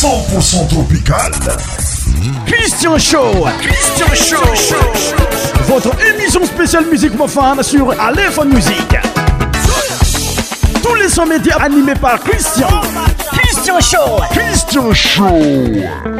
100% tropical. Christian Show. Christian Show. Votre émission spéciale musique pour sur Aléphone Musique. Tous les sons médias animés par Christian. Christian Show. Christian Show.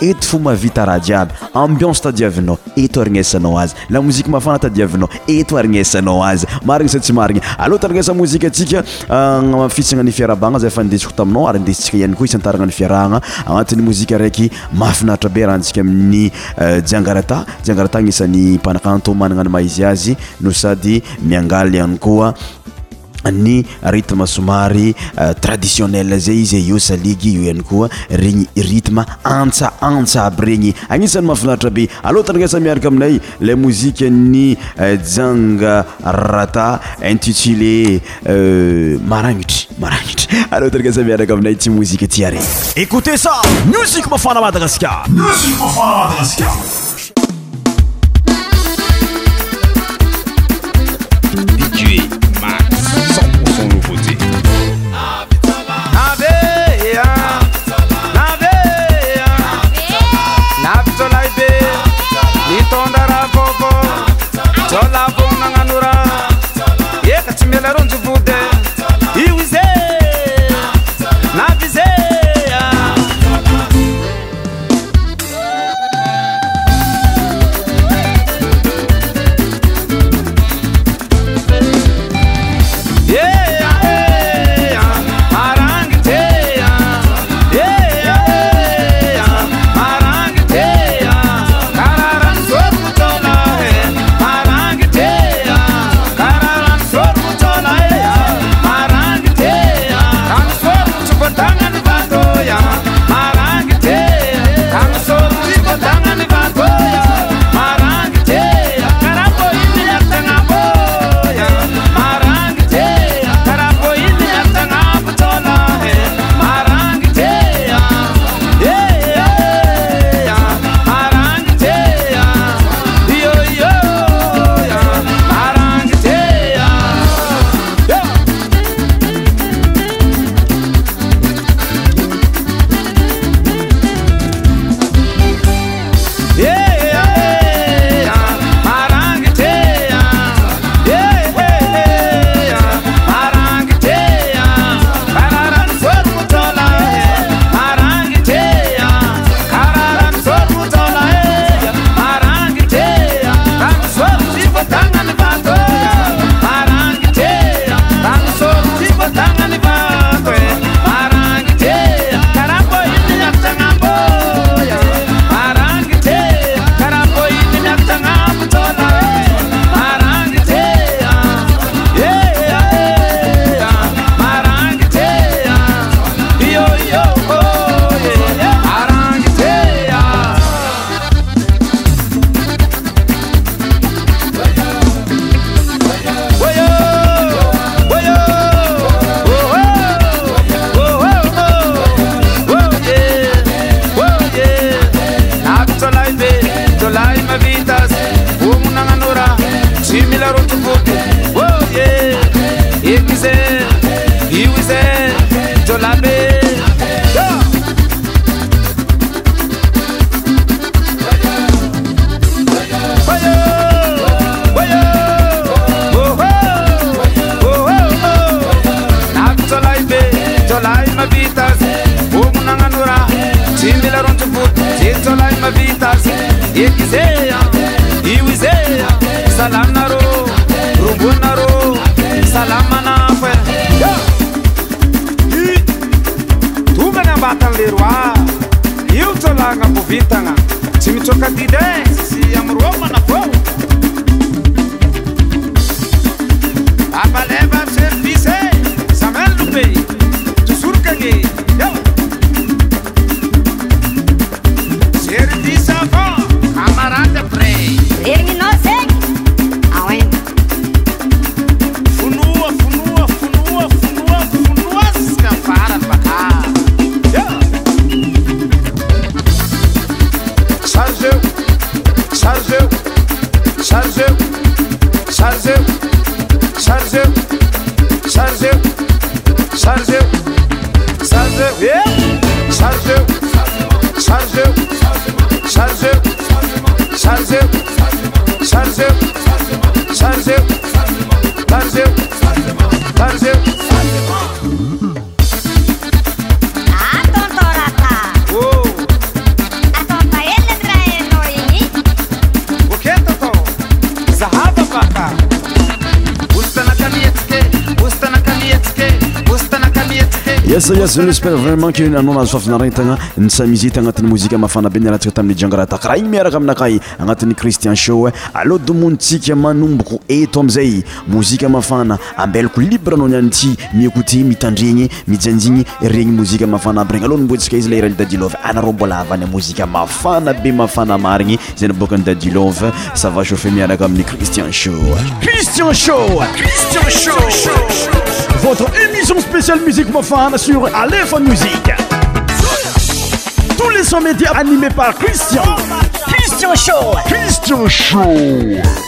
eto fo mavita rahajiaby ambience tajiavinao eto aryny esanao azy la mozika mafana tadiavinao eto arygny esanao azy marigny sadytsy marigny aloa tarnesa mozika asikafitsagna ah, ny fiarabagna za fa ndesiko taminao ary ndestsika ihany koa isa ntarana ny fiarahagna agnatin'ny mozika araiky mafinaitra be raha ntsika amin'ny jiangarata ah, jiangarata gnisan'ny panakanto manana y maizy azy no sady miangala ihany koa ny ritme somary euh, traditionnel zay zyy io saligy io hany koa regny rytme antsaantsa aby regny agnisan'ny mahafinaritra be alota'naasa mianaka aminay la mozika ny zanga euh, rata intitulé euh, maranitry maraitry alotanasa mianaka aminay ty mozika tyareny écoute ça musik mafana madagasikarmsi mfaamdagasa spèrevraimentkeanao anazy fafinarentana ny samizt agnatin'y mozika mafana be niarantsika tamin'ny jengratakraha igny miaraka aminakay agnatin'ny cristian sho e eh. aloha domonitsika manomboko eto amizay mozika mafana ambelako libre anao ny anyty miékoté mitandregny mijanjigny regny mozika mafana aby regny alohanombontsika izy larany dadilov anaro mbola avany mozika mafanabe mafanamarigny za nyboka ny dadilov sava chafe miaraka amin'ny cristian shoi votre émission spéciale Musique Mofan sur Aléphone Musique. Tous les 100 médias animés par Christian. Christian Show. Christian Show.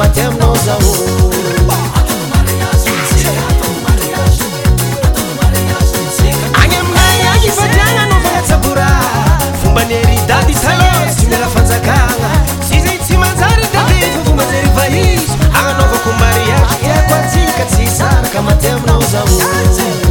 any amariaky satiananaovanatsabora fomba nery dady talo ylelafanzakaa tsy zay tsy manjarytabofobaery bahizo anaovako mareakiako atsika tsy saaka mate aminao zamo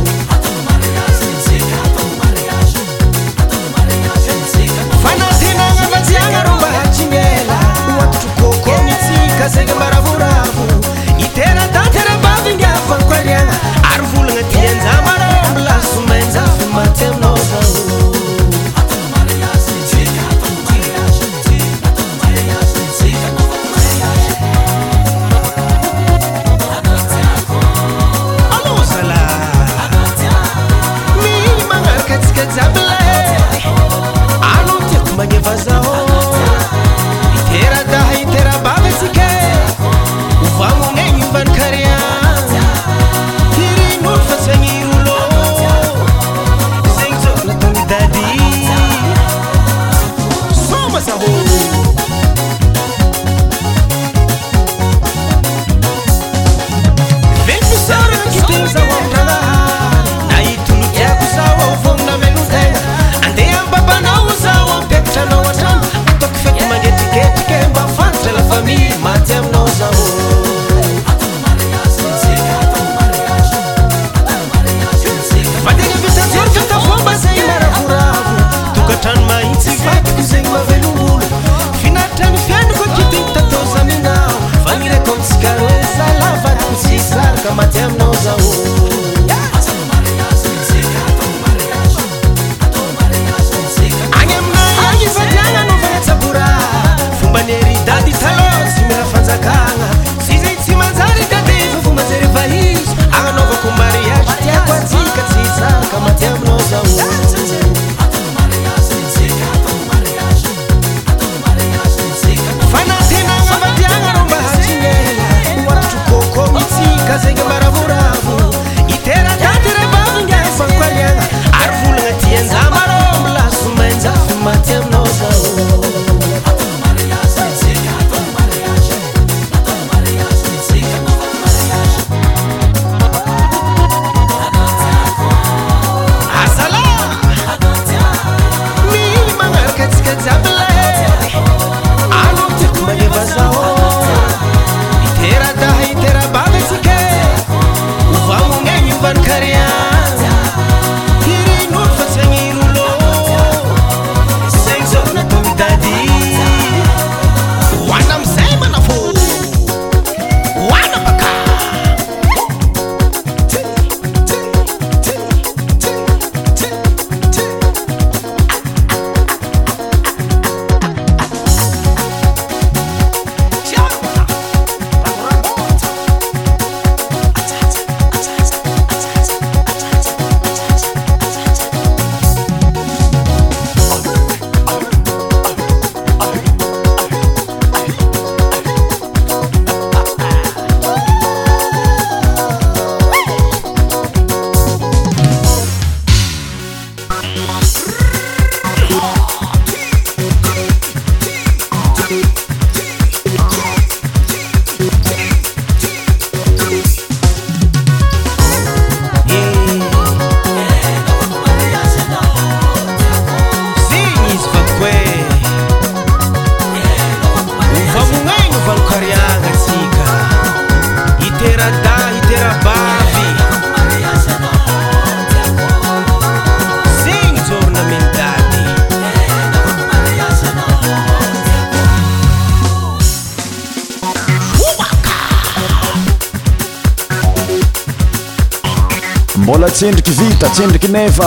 seka mba ravoravo ny teratatarabava ngaafank ariana ary volagna tyaanja mara ambolaso manja mantse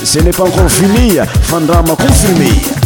senepncor fumeة fandrama كonfirme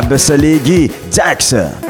Abbasalegi Jackson.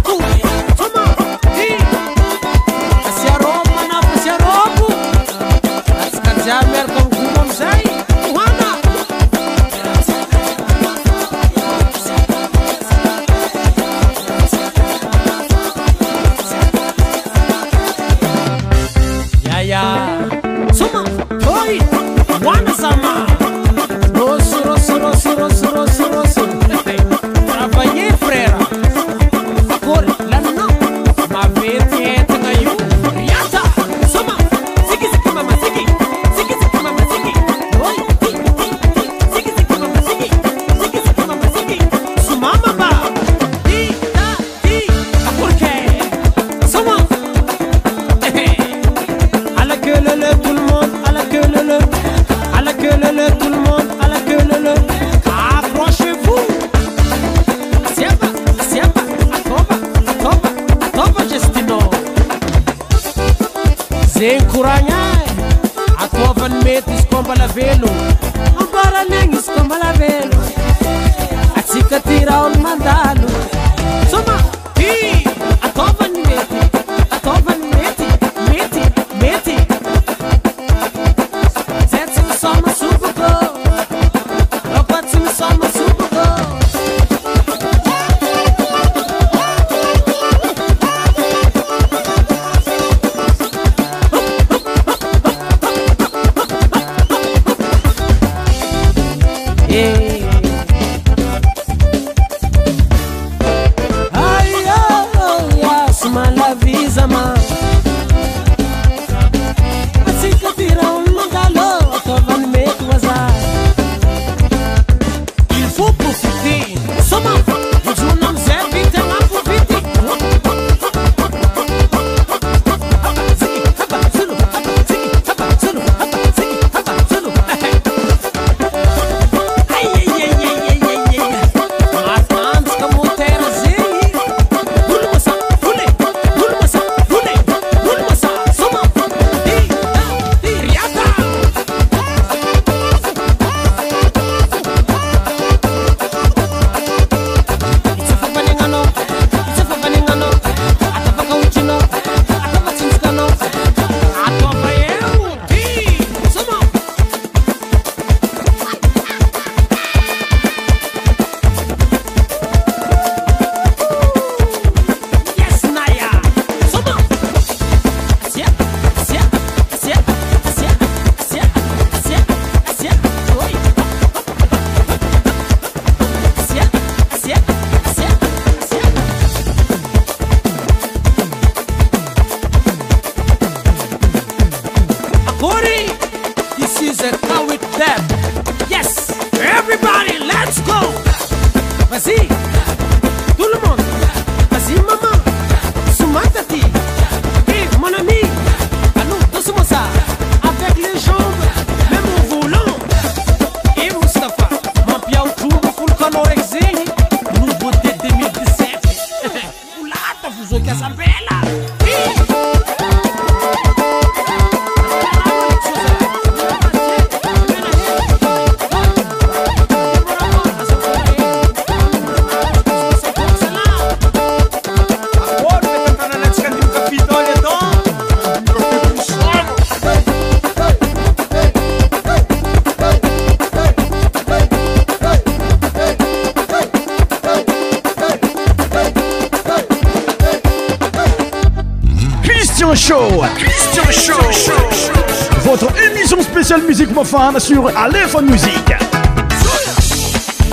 musique profane sur Aléphone Musique.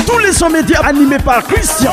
Tous les sons médias animés par Christian.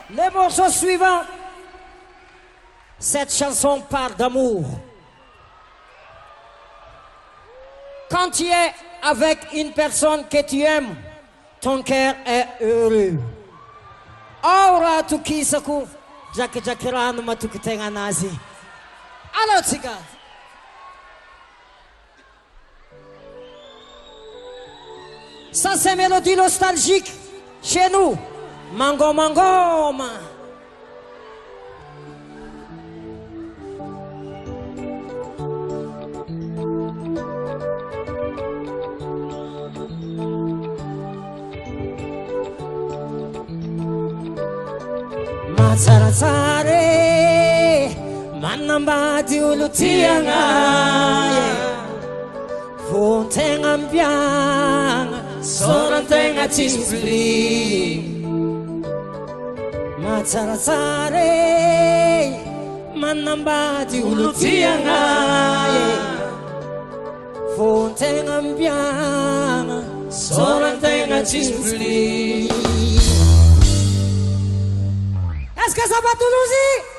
Le morceau suivant. Cette chanson parle d'amour. Quand tu es avec une personne que tu aimes, ton cœur est heureux. Aura tu nazi. Ça, c'est mélodie nostalgique chez nous. Mango, Mangoma ngoma. Matsaratsare manambady olotiagna vontegna mbiagna sorantegna tsisy viliny zarasare eh. mannambady olotiagna eh. fôntegna mbiana sorantegna cisfli esaka sabatolozy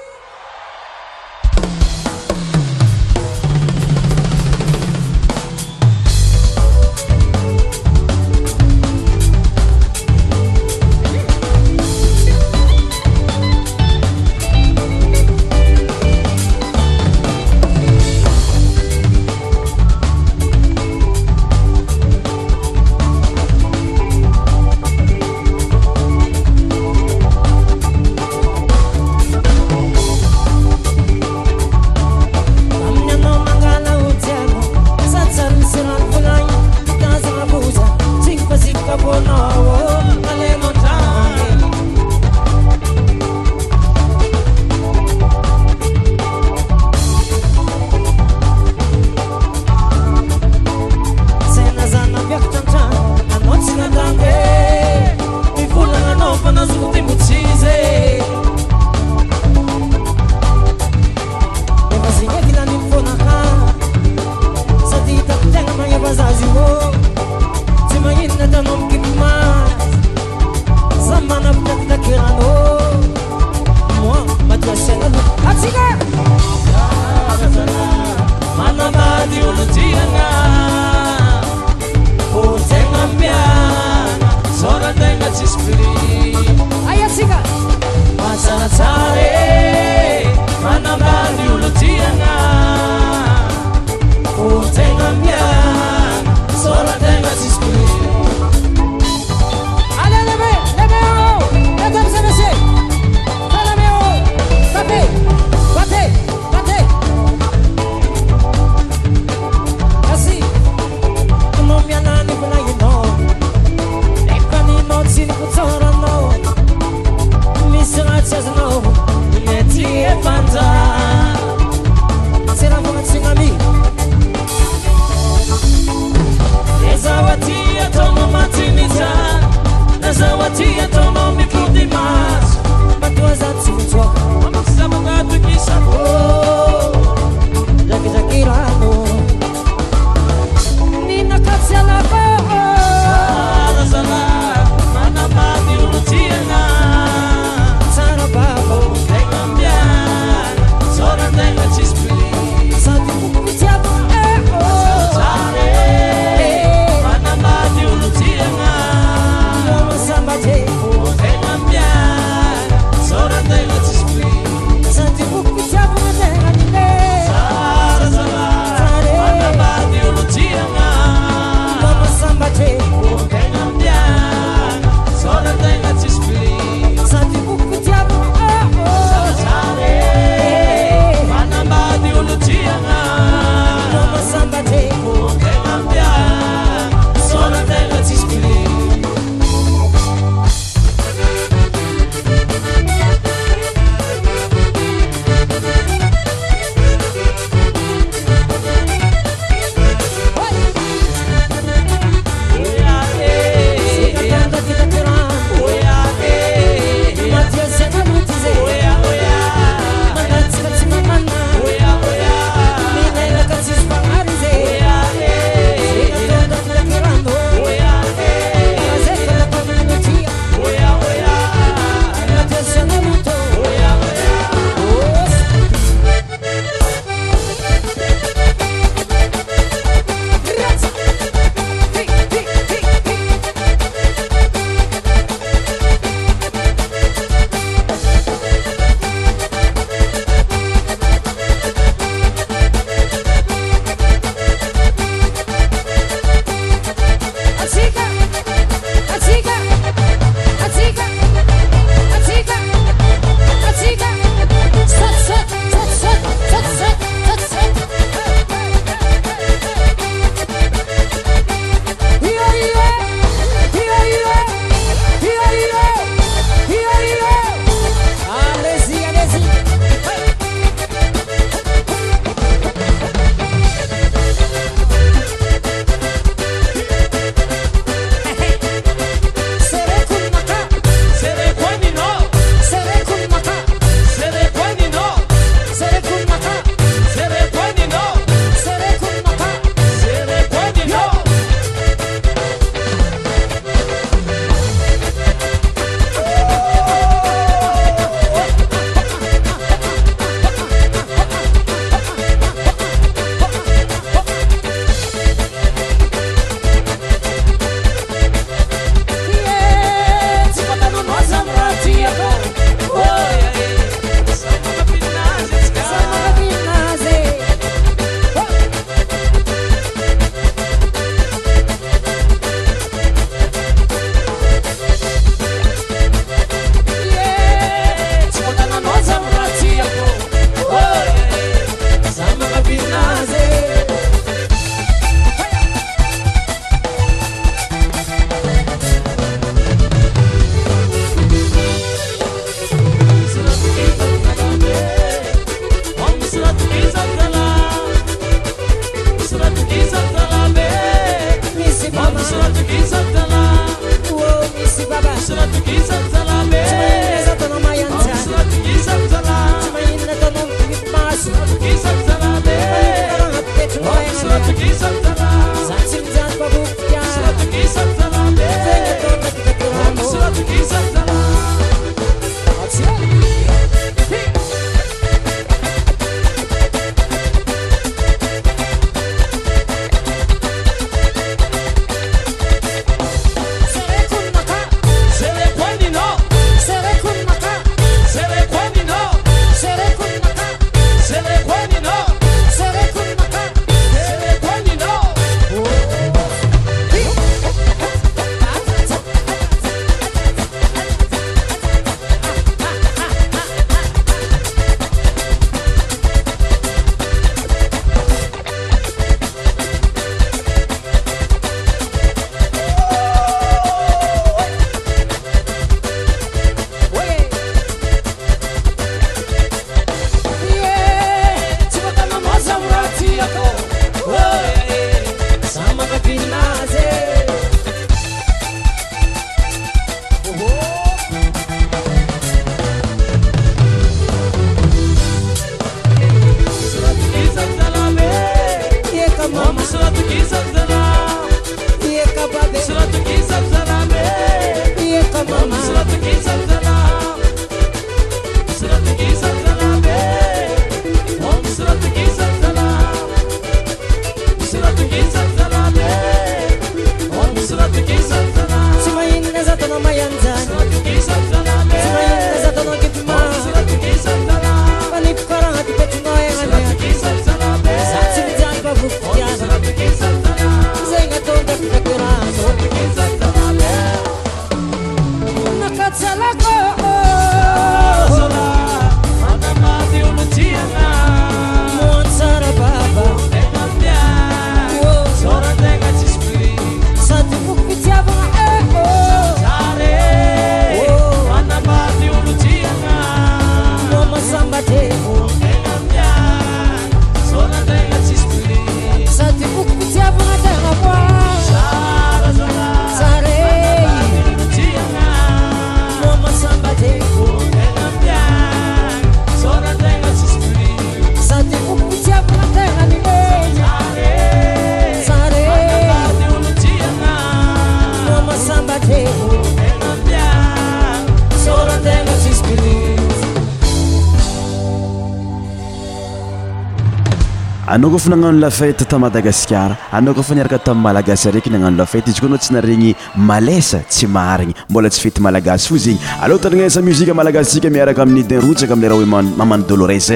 anao kofa nagnano lafety ta madagasikara anao kofa niaraka tamn'y malagasy araiky nagnano lafety izy koa anao tsy naregny malesa tsy marigny mbola tsy fety malagasy fo zegny aloa taragnaesa muzika malagasy tsika miaraka amin'ny dinrotsaka amilera hoe mamany dolores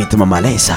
rytme malesa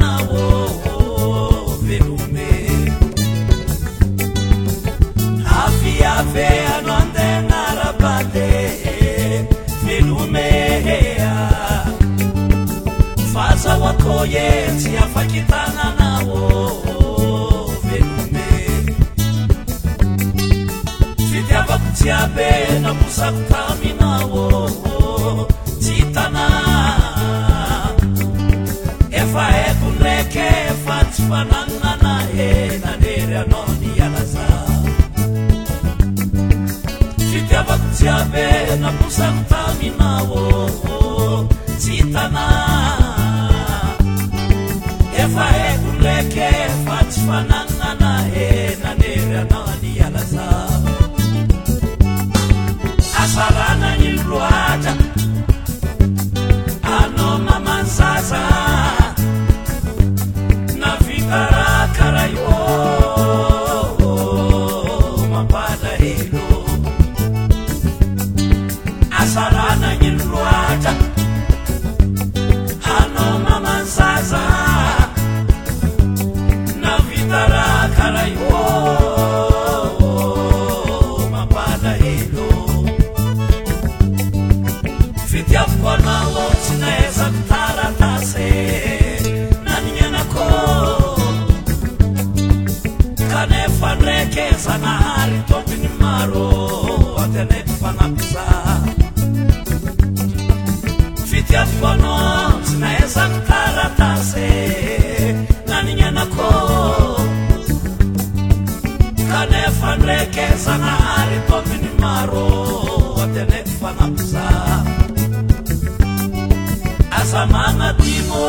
e tsy afakitanana efitvakiab naposatamina y tan efa konreke fa sy fanaana enaery anon anaza fitavakib naposaamna Sasa. aaetomini maro atene fanapsa asamanatimo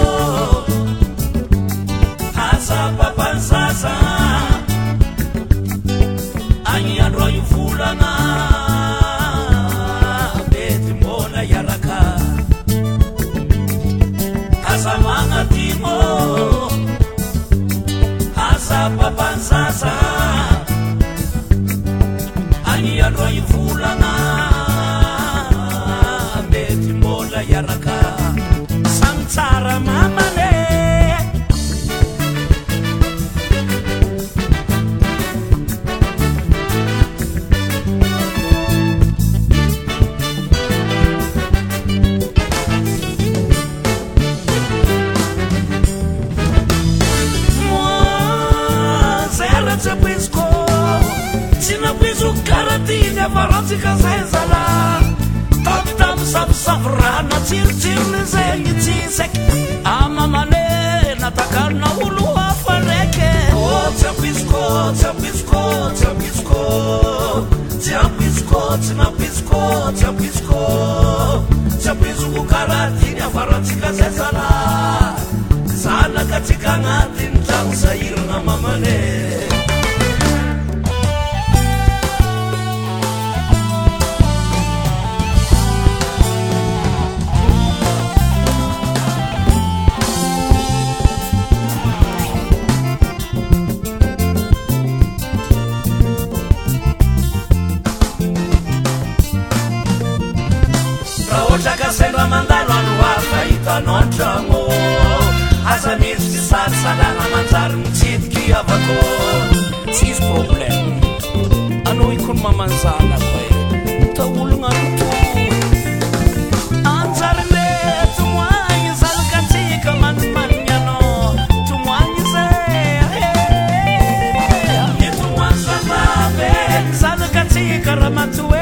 tamsasavyra natsirosirony zegny tsysak amamane natakalona olo afa ndraky syapizkô syapzkô y apzkô tsyapizkô tsy napizkô tsy apizkô tsyapizoko kara iny avaratsika zay zaa zanakatsika agnatiny tano sahirana mamane ana andrano aza mihtsy y sarysalana manjary mitsidiky avano tsyizy probleme anao ikony mamanjala fa e. taolona aare omoan zaakasika maimanimana omoan eh, eh, eh. e zany ooanzaazaakatsika ahaay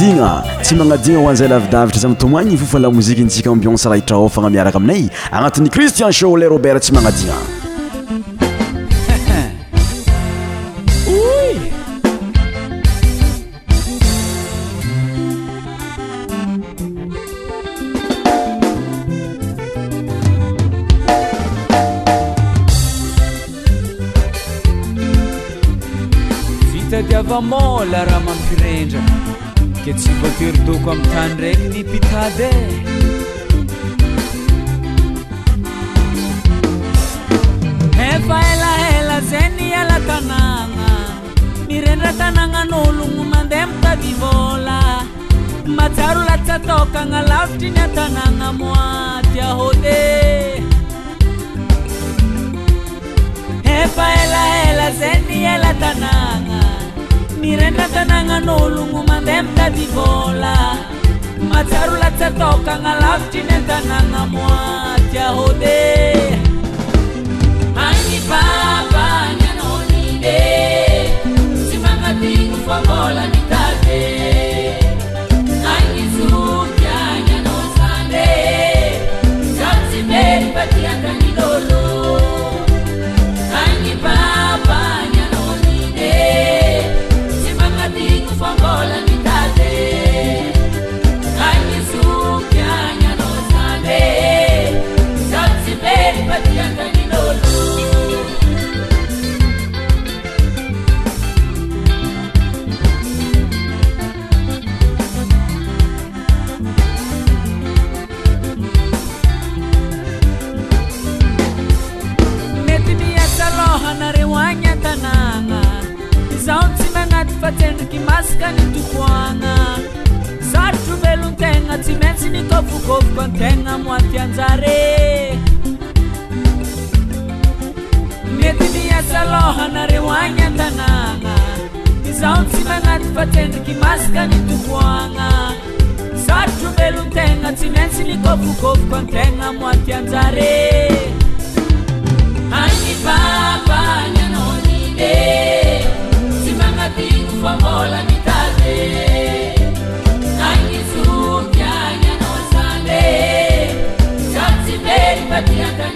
ina tsy magnadigna ho anizay lavidavitra za mitomagny fofa lamoziky intsika ambionserahitraôfagna miaraka aminay agnatin'ny cristian sholet robert tsy magnadina nanganolungo mandem tadibola matarolatatokangalaftinetanangamoajahôdeanyaon de maskany dokoagna sarodrovelontegna tsy mantsy nitopokovoko antegna moaty anjare mety niatsaloha nareo agny antanana izao tsy magnaty fatendiky masaka ny dokoagna sarodro velontegna tsy mantsy nitopokovoko antegna moaty anjare anyaanyanaon mola mitade aizurutiaianosale aziver patit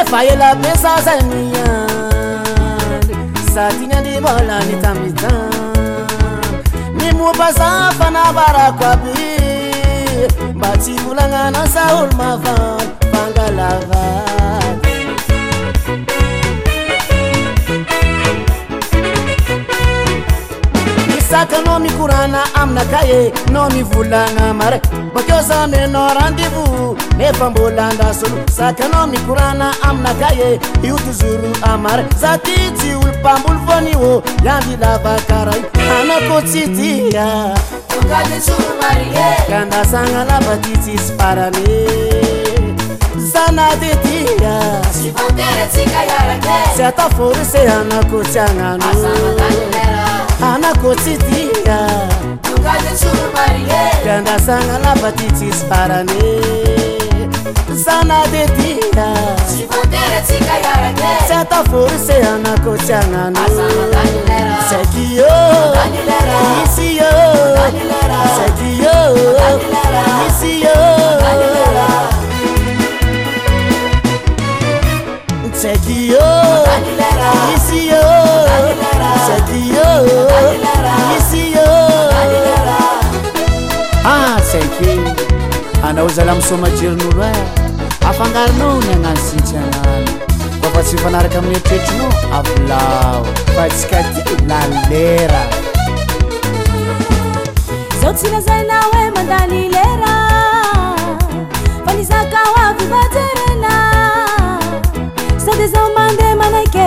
efayelapesasa mia satinadibola nitamita ni mupasa fana varakuabi ba timulangana sahul mava bangalava zakaanao mikorana aminaka e nao mivolagna maray bakeozamyanao randevo efambola andraso aloa zakanao mikorana aminaka e iotojoro amaray saty tsy hompamboly voaniô iamilavakarah io anakotsy tia e. andasagnalavati tsysyparane zanatytyas atafôrose anakotsy agnano i तidndसalaptiचisपarne ad तi tfrसे anakोचaga िो yahtsaike anao zala misomajerin'oro e afangaronao ny agnano sintsy agnany tafa tsy mifanaraka amin'ny itetrono avilao ba tsika i lanilera zaho tsy nazaina hoe mandany lera fa nisakao ay majerena sady zaho mandeha manake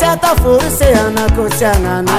sataforseanakocangana